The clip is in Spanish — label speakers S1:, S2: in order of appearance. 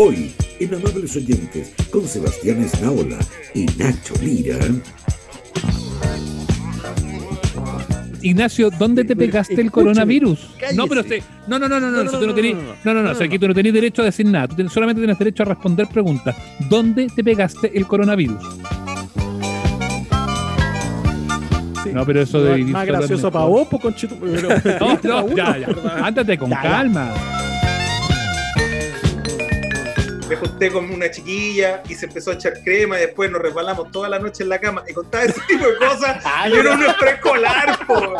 S1: Hoy, en Amables Oyentes, con Sebastián Esnaola y Nacho Lira.
S2: Ignacio, ¿dónde te pegaste el coronavirus?
S3: cállese.
S2: No, pero usted, no, no, no, no, no,
S3: No, no,
S2: tú no
S3: no,
S2: tenés,
S3: no, no,
S2: no, no, no,
S3: no,
S2: o sea,
S3: no.
S2: aquí tú no tenés derecho a decir nada, tú solamente tienes derecho a responder preguntas. ¿Dónde te pegaste el coronavirus?
S3: Sí.
S2: No, pero eso de
S3: Más- gracioso para vos, pues, conchito. Pero,
S2: No, no, ya, ya. Ándate con
S3: Ya, ya.
S2: calma.
S4: Junté con una chiquilla y se empezó a echar crema y después nos resbalamos toda la noche en la cama y contaba ese tipo de cosas y era un preescolar, po.